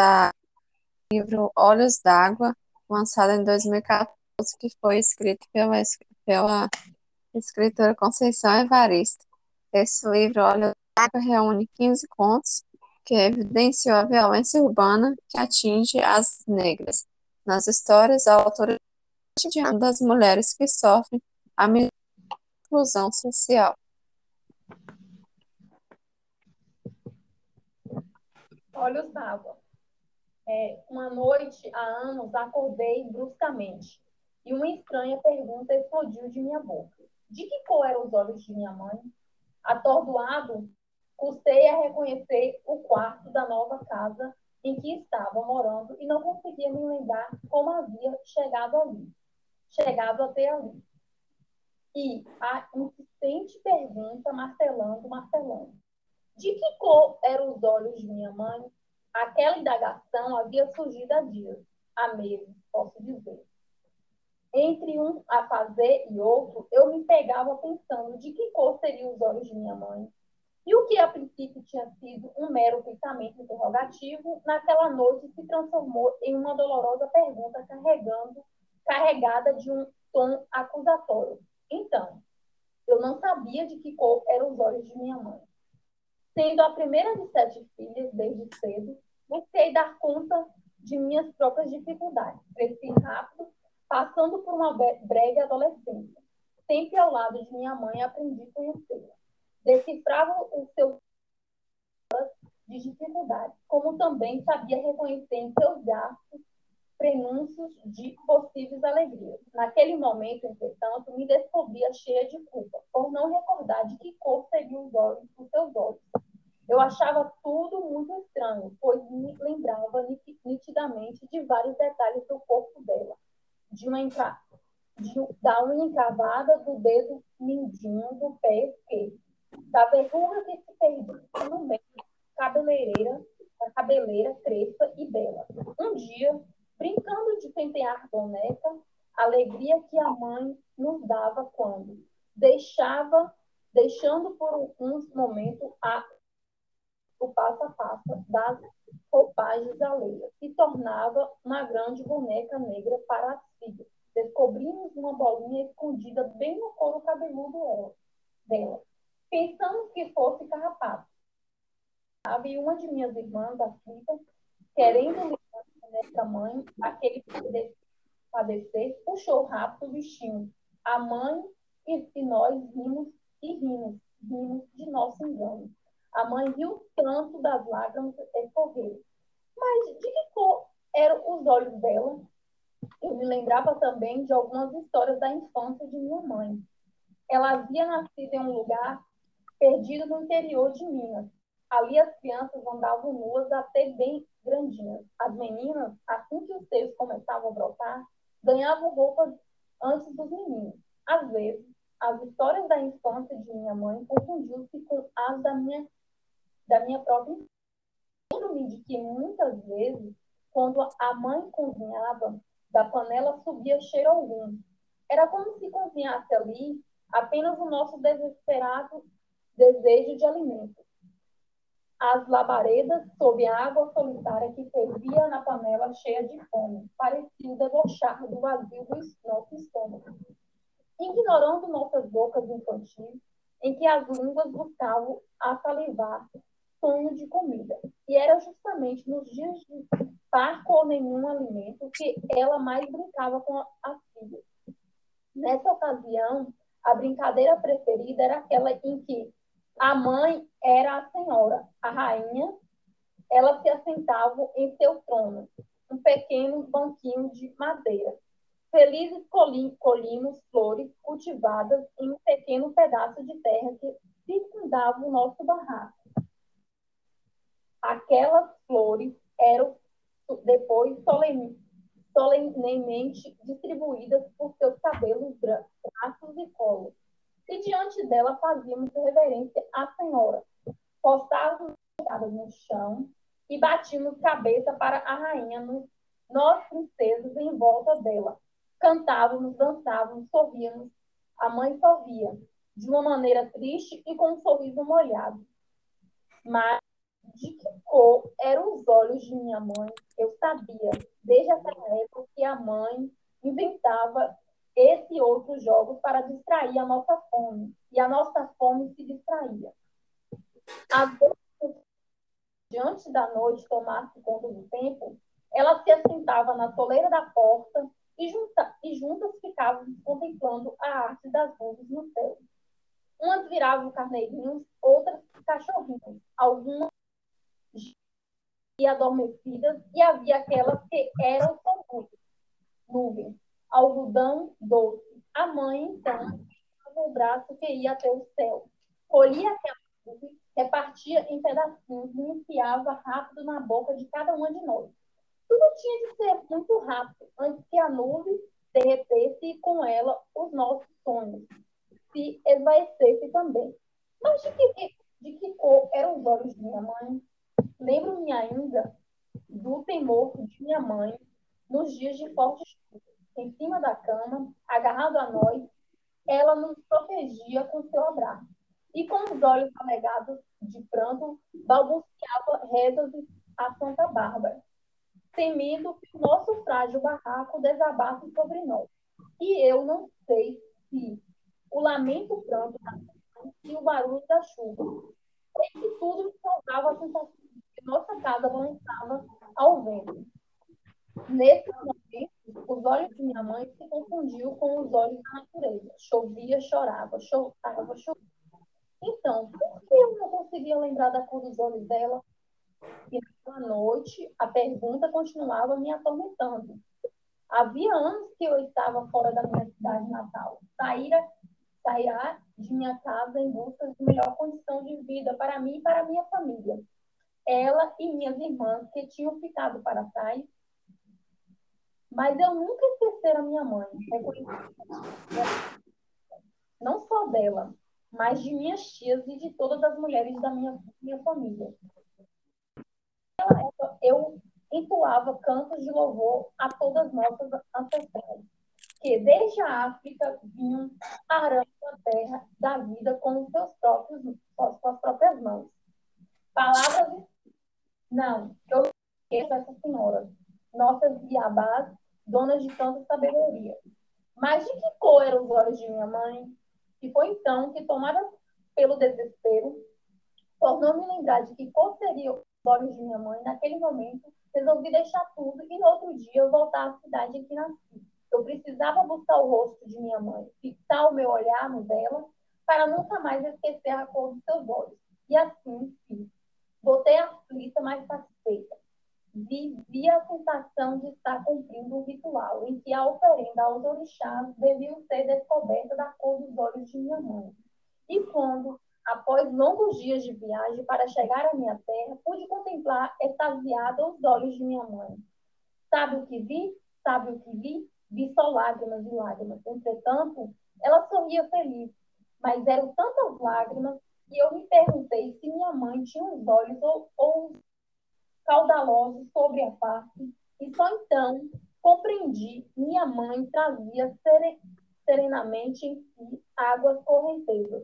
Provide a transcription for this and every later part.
o livro Olhos d'Água, lançado em 2014, que foi escrito pela, pela escritora Conceição Evaristo. Esse livro, Olhos d'Água, reúne 15 contos que evidenciam a violência urbana que atinge as negras. Nas histórias, a autora cotidiano das mulheres que sofrem a exclusão social. Olha o sábado. É, uma noite há anos acordei bruscamente e uma estranha pergunta explodiu de minha boca. De que cor eram os olhos de minha mãe? Atordoado, custei a reconhecer o quarto da nova casa em que estava morando e não conseguia me lembrar como havia chegado ali. Chegado até ali. E a insistente pergunta martelando, martelando. De que cor eram os olhos de minha mãe? Aquela indagação havia surgido há dias, há meses, posso dizer. Entre um a fazer e outro, eu me pegava pensando de que cor seriam os olhos de minha mãe. E o que a princípio tinha sido um mero pensamento interrogativo, naquela noite se transformou em uma dolorosa pergunta carregando, carregada de um tom acusatório. Então, eu não sabia de que cor eram os olhos de minha mãe. Sendo a primeira de sete filhas desde cedo, busquei dar conta de minhas próprias dificuldades. Cresci rápido, passando por uma breve adolescência. Sempre ao lado de minha mãe, aprendi a conhecê-la. Decifrava o seu de dificuldades, como também sabia reconhecer em seus gastos prenúncios de possíveis alegrias. Naquele momento, entretanto, me descobria cheia de culpa, por não recordar de que cor seriam os olhos, os seus olhos. Eu achava tudo muito estranho, pois me lembrava nitidamente de vários detalhes do corpo dela, de uma entra... de, da unha encravada do dedo mindinho do pé esquerdo, da verruga que se perdia no meio cabeleireira, da cabeleira crespa e bela. Um dia, brincando de pentear boneca, alegria que a mãe nos dava quando deixava, deixando por uns momentos a, o passo a passo das roupagens alheias, se tornava uma grande boneca negra para filhas. Descobrimos uma bolinha escondida bem no couro cabeludo dela, pensando que fosse carrapato. E uma de minhas irmãs, a Fita, querendo nessa mãe, aquele padecer, puxou rápido o bichinho. A mãe e, e nós rimos e rimos, rimos de nosso engano. A mãe riu tanto das lágrimas escorreram. Mas de que cor eram os olhos dela? Eu me lembrava também de algumas histórias da infância de minha mãe. Ela havia nascido em um lugar perdido no interior de Minas. Ali as crianças andavam nuas até bem grandinhas. As meninas, assim que os seios começavam a brotar, ganhavam roupas antes dos meninos. Às vezes, as histórias da infância de minha mãe confundiam-se com as da minha, da minha própria Lembro-me de que muitas vezes, quando a mãe cozinhava, da panela subia cheiro algum. Era como se cozinhasse ali apenas o nosso desesperado desejo de alimento as labaredas sob a água solitária que fervia na panela cheia de fome, pareciam debochar do vazio do nosso estômago. Ignorando nossas bocas infantis, em que as línguas buscavam a salivar sonho de comida. E era justamente nos dias de parco ou nenhum alimento que ela mais brincava com as filhas. Nessa ocasião, a brincadeira preferida era aquela em que a mãe era a senhora, a rainha. Ela se assentava em seu trono, um pequeno banquinho de madeira. Felizes colhimos flores cultivadas em um pequeno pedaço de terra que circundava o nosso barraco. Aquelas flores eram depois solenemente distribuídas por seus cabelos braços e colos e diante dela fazíamos reverência à Senhora. Postávamos no chão e batíamos cabeça para a rainha, nós princesas em volta dela. Cantávamos, dançávamos, sorríamos. A mãe sorria, de uma maneira triste e com um sorriso molhado. Mas de que cor eram os olhos de minha mãe. Eu sabia, desde aquela época, que a mãe inventava esse outro jogo para distrair a nossa fome. E a nossa fome se distraía. Às vezes, diante da noite tomasse conta do tempo, ela se assentava na soleira da porta e, junta, e juntas ficavam contemplando a arte das nuvens no céu. Umas viravam carneirinhos, outras cachorrinhos, algumas e adormecidas, e havia aquelas que eram só nuvens, algodão doce. A mãe, o braço que ia até o céu, colhia aquela nuvem, repartia em pedacinhos e enfiava rápido na boca de cada uma de nós. Tudo tinha de ser muito rápido, antes que a nuvem derretesse e com ela os nossos sonhos se esvaecesse também. Mas de que, de que cor eram os olhos de minha mãe? Lembro-me ainda do temor de minha mãe nos dias de forte chuva. Em cima da cama, agarrado a nós, ela nos protegia com seu abraço. E com os olhos alegados de pranto, balbuciava rezas a Santa Bárbara, temendo que o nosso frágil barraco desabasse sobre nós. E eu não sei se o lamento pranto e o barulho da chuva. Que tudo me causava a sensação de que nossa casa balançava ao vento. Nesse momento, os olhos de minha mãe se confundiam com os olhos da natureza. Chovia, chorava, chorava, chovia. Então, por que eu não conseguia lembrar da cor dos olhos dela? E naquela noite, a pergunta continuava me atormentando. Havia anos que eu estava fora da minha cidade natal. Saíra sairá de minha casa em busca de melhor condição de vida para mim e para minha família. Ela e minhas irmãs que tinham ficado para trás. Mas eu nunca esquecera minha mãe, não só dela, mas de minhas tias e de todas as mulheres da minha, minha família. Eu entoava cantos de louvor a todas nossas ancestrais que desde a África vinham arando a terra da vida com os seus próprios, com as próprias mãos. Palavras não, eu esqueço essa senhora, nossas diabás, donas de tanta sabedoria. Mas de que cor eram os olhos de minha mãe? Foi então que, tomada pelo desespero, por não me lembrar de que cor seriam os olhos de minha mãe, naquele momento, resolvi deixar tudo e no outro dia voltar à cidade em que nasci. Eu precisava buscar o rosto de minha mãe, fixar o meu olhar no dela, para nunca mais esquecer a cor dos seus olhos. E assim fiz. Voltei aflita, mas satisfeita. Vi a sensação de estar cumprindo um ritual em que a oferenda aos orixás devia ser descoberta da cor dos olhos de minha mãe. E quando, após longos dias de viagem para chegar à minha terra, pude contemplar extasiada os olhos de minha mãe. Sabe o que vi? Sabe o que vi? Vi só lágrimas e lágrimas. Entretanto, ela sorria feliz, mas eram tantas lágrimas que eu me perguntei se minha mãe tinha os olhos ou, ou caudalosos sobre a face, e só então compreendi minha mãe trazia serenamente em si águas correntezas.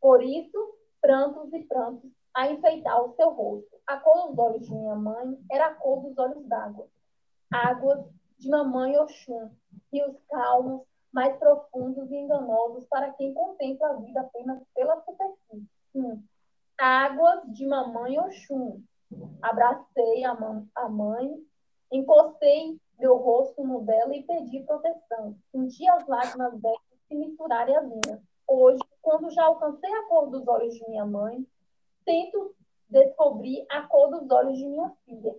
Por isso, prantos e prantos a enfeitar o seu rosto. A cor dos olhos de minha mãe era a cor dos olhos d'água. Águas de Mamãe Oxum, rios calmos, mais profundos e enganosos para quem contempla a vida apenas pela superfície. Águas de Mamãe Oxum. Abracei a, a mãe, encostei meu rosto no dela e pedi proteção. Senti as lágrimas dela se misturarem às minhas. Hoje, quando já alcancei a cor dos olhos de minha mãe, tento descobrir a cor dos olhos de minha filha.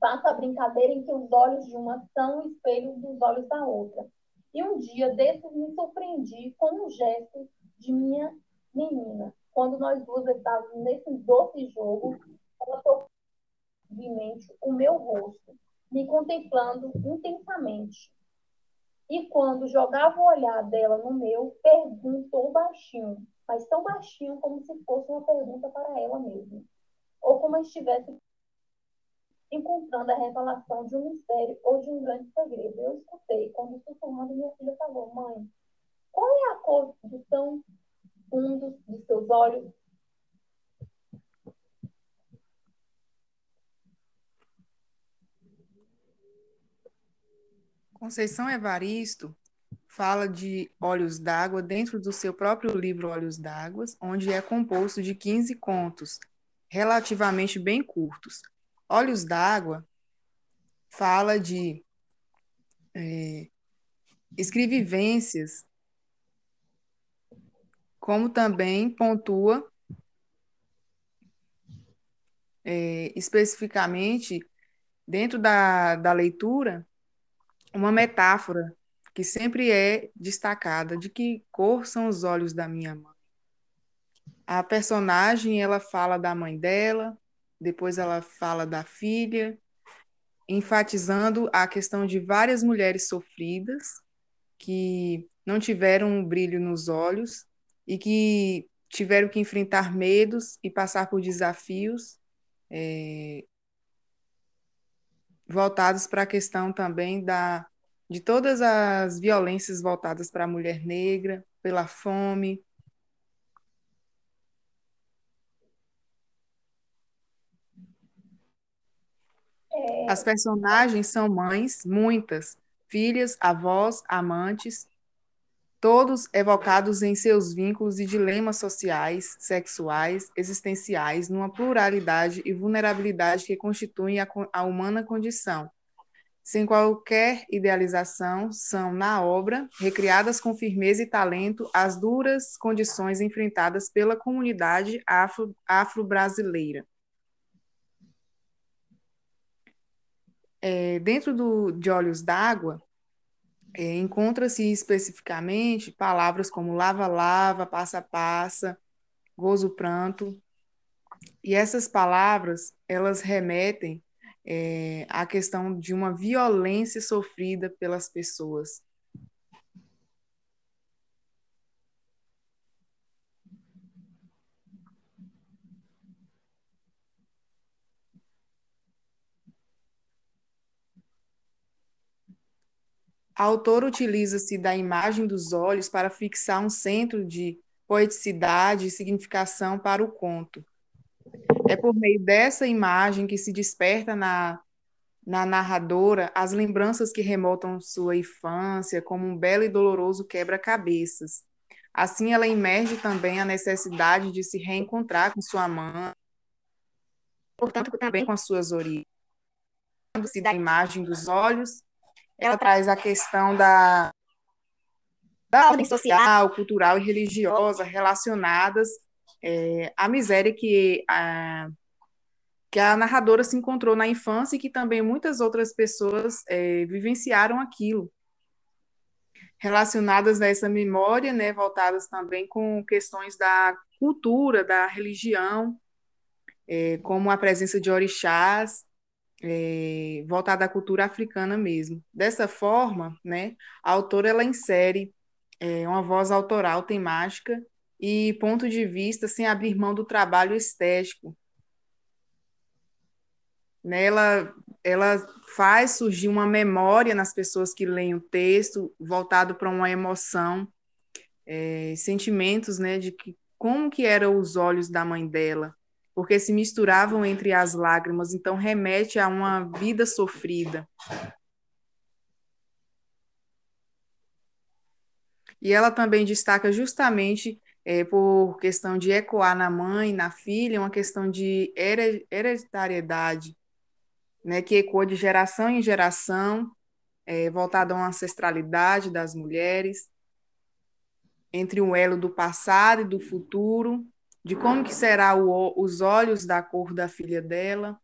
Faço a brincadeira em que os olhos de uma são espelhos dos olhos da outra. E um dia desses me surpreendi com um gesto de minha menina. Quando nós duas estávamos nesse doce jogo, ela tocou o meu rosto, me contemplando intensamente. E quando jogava o olhar dela no meu, perguntou baixinho, mas tão baixinho como se fosse uma pergunta para ela mesma, ou como estivesse encontrando a revelação de um mistério ou de um grande segredo. Eu escutei quando sussurrando minha filha falou, mãe, qual é a cor do tão fundo de seus olhos? Conceição Evaristo fala de Olhos d'Água dentro do seu próprio livro Olhos d'Água, onde é composto de 15 contos, relativamente bem curtos. Olhos d'Água fala de é, escrevivências, como também pontua é, especificamente dentro da, da leitura uma metáfora que sempre é destacada de que cor são os olhos da minha mãe. A personagem ela fala da mãe dela, depois ela fala da filha, enfatizando a questão de várias mulheres sofridas que não tiveram um brilho nos olhos e que tiveram que enfrentar medos e passar por desafios é, voltados para a questão também da de todas as violências voltadas para a mulher negra, pela fome. É... As personagens são mães, muitas, filhas, avós, amantes, todos evocados em seus vínculos e dilemas sociais, sexuais, existenciais, numa pluralidade e vulnerabilidade que constituem a, a humana condição sem qualquer idealização, são, na obra, recriadas com firmeza e talento as duras condições enfrentadas pela comunidade afro-brasileira. é, dentro do, de Olhos d'Água, é, encontra-se especificamente palavras como lava-lava, passa-passa, gozo-pranto, e essas palavras, elas remetem é, a questão de uma violência sofrida pelas pessoas. A autora utiliza-se da imagem dos olhos para fixar um centro de poeticidade e significação para o conto. É por meio dessa imagem que se desperta na, na narradora as lembranças que remontam sua infância como um belo e doloroso quebra-cabeças. Assim, ela emerge também a necessidade de se reencontrar com sua mãe, portanto, também com as suas origens. Da imagem dos olhos, ela traz a questão da, da ordem social, cultural e religiosa relacionadas é, a miséria que a, que a narradora se encontrou na infância e que também muitas outras pessoas é, vivenciaram aquilo. Relacionadas a essa memória, né, voltadas também com questões da cultura, da religião, é, como a presença de orixás, é, voltada à cultura africana mesmo. Dessa forma, né, a autora ela insere é, uma voz autoral temática e ponto de vista sem abrir mão do trabalho estético. Né, ela, ela faz surgir uma memória nas pessoas que leem o texto, voltado para uma emoção, é, sentimentos né, de que, como que eram os olhos da mãe dela, porque se misturavam entre as lágrimas, então remete a uma vida sofrida. E ela também destaca justamente é, por questão de ecoar na mãe, na filha, uma questão de hereditariedade, né, que ecoa de geração em geração, é, voltada a uma ancestralidade das mulheres, entre o elo do passado e do futuro, de como que será o, os olhos da cor da filha dela,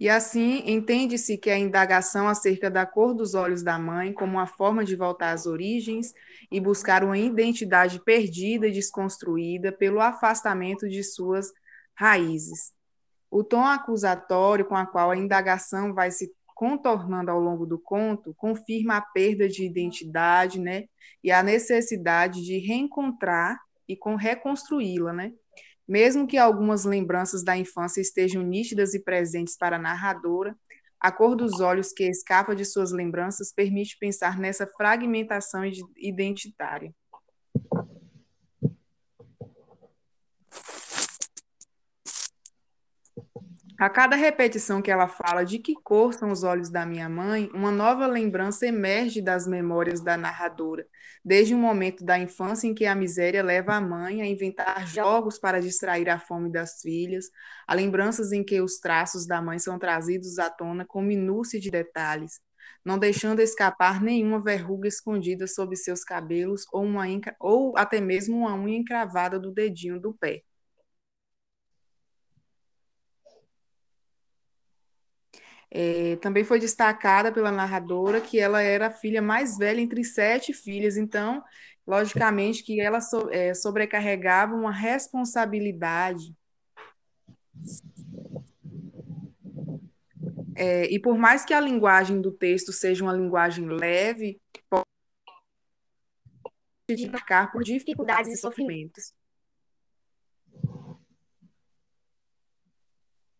E assim, entende-se que a indagação acerca da cor dos olhos da mãe como uma forma de voltar às origens e buscar uma identidade perdida e desconstruída pelo afastamento de suas raízes. O tom acusatório com a qual a indagação vai se contornando ao longo do conto confirma a perda de identidade, né, e a necessidade de reencontrar e com reconstruí-la, né? Mesmo que algumas lembranças da infância estejam nítidas e presentes para a narradora, a cor dos olhos que escapa de suas lembranças permite pensar nessa fragmentação identitária. A cada repetição que ela fala de que cor são os olhos da minha mãe, uma nova lembrança emerge das memórias da narradora, desde o momento da infância em que a miséria leva a mãe a inventar jogos para distrair a fome das filhas, a lembranças em que os traços da mãe são trazidos à tona com minúcia de detalhes, não deixando escapar nenhuma verruga escondida sob seus cabelos ou, uma, ou até mesmo uma unha encravada do dedinho do pé. É, também foi destacada pela narradora que ela era a filha mais velha entre sete filhas, então, logicamente, que ela so, é, sobrecarregava uma responsabilidade. É, e por mais que a linguagem do texto seja uma linguagem leve, pode identificar por dificuldades e sofrimentos.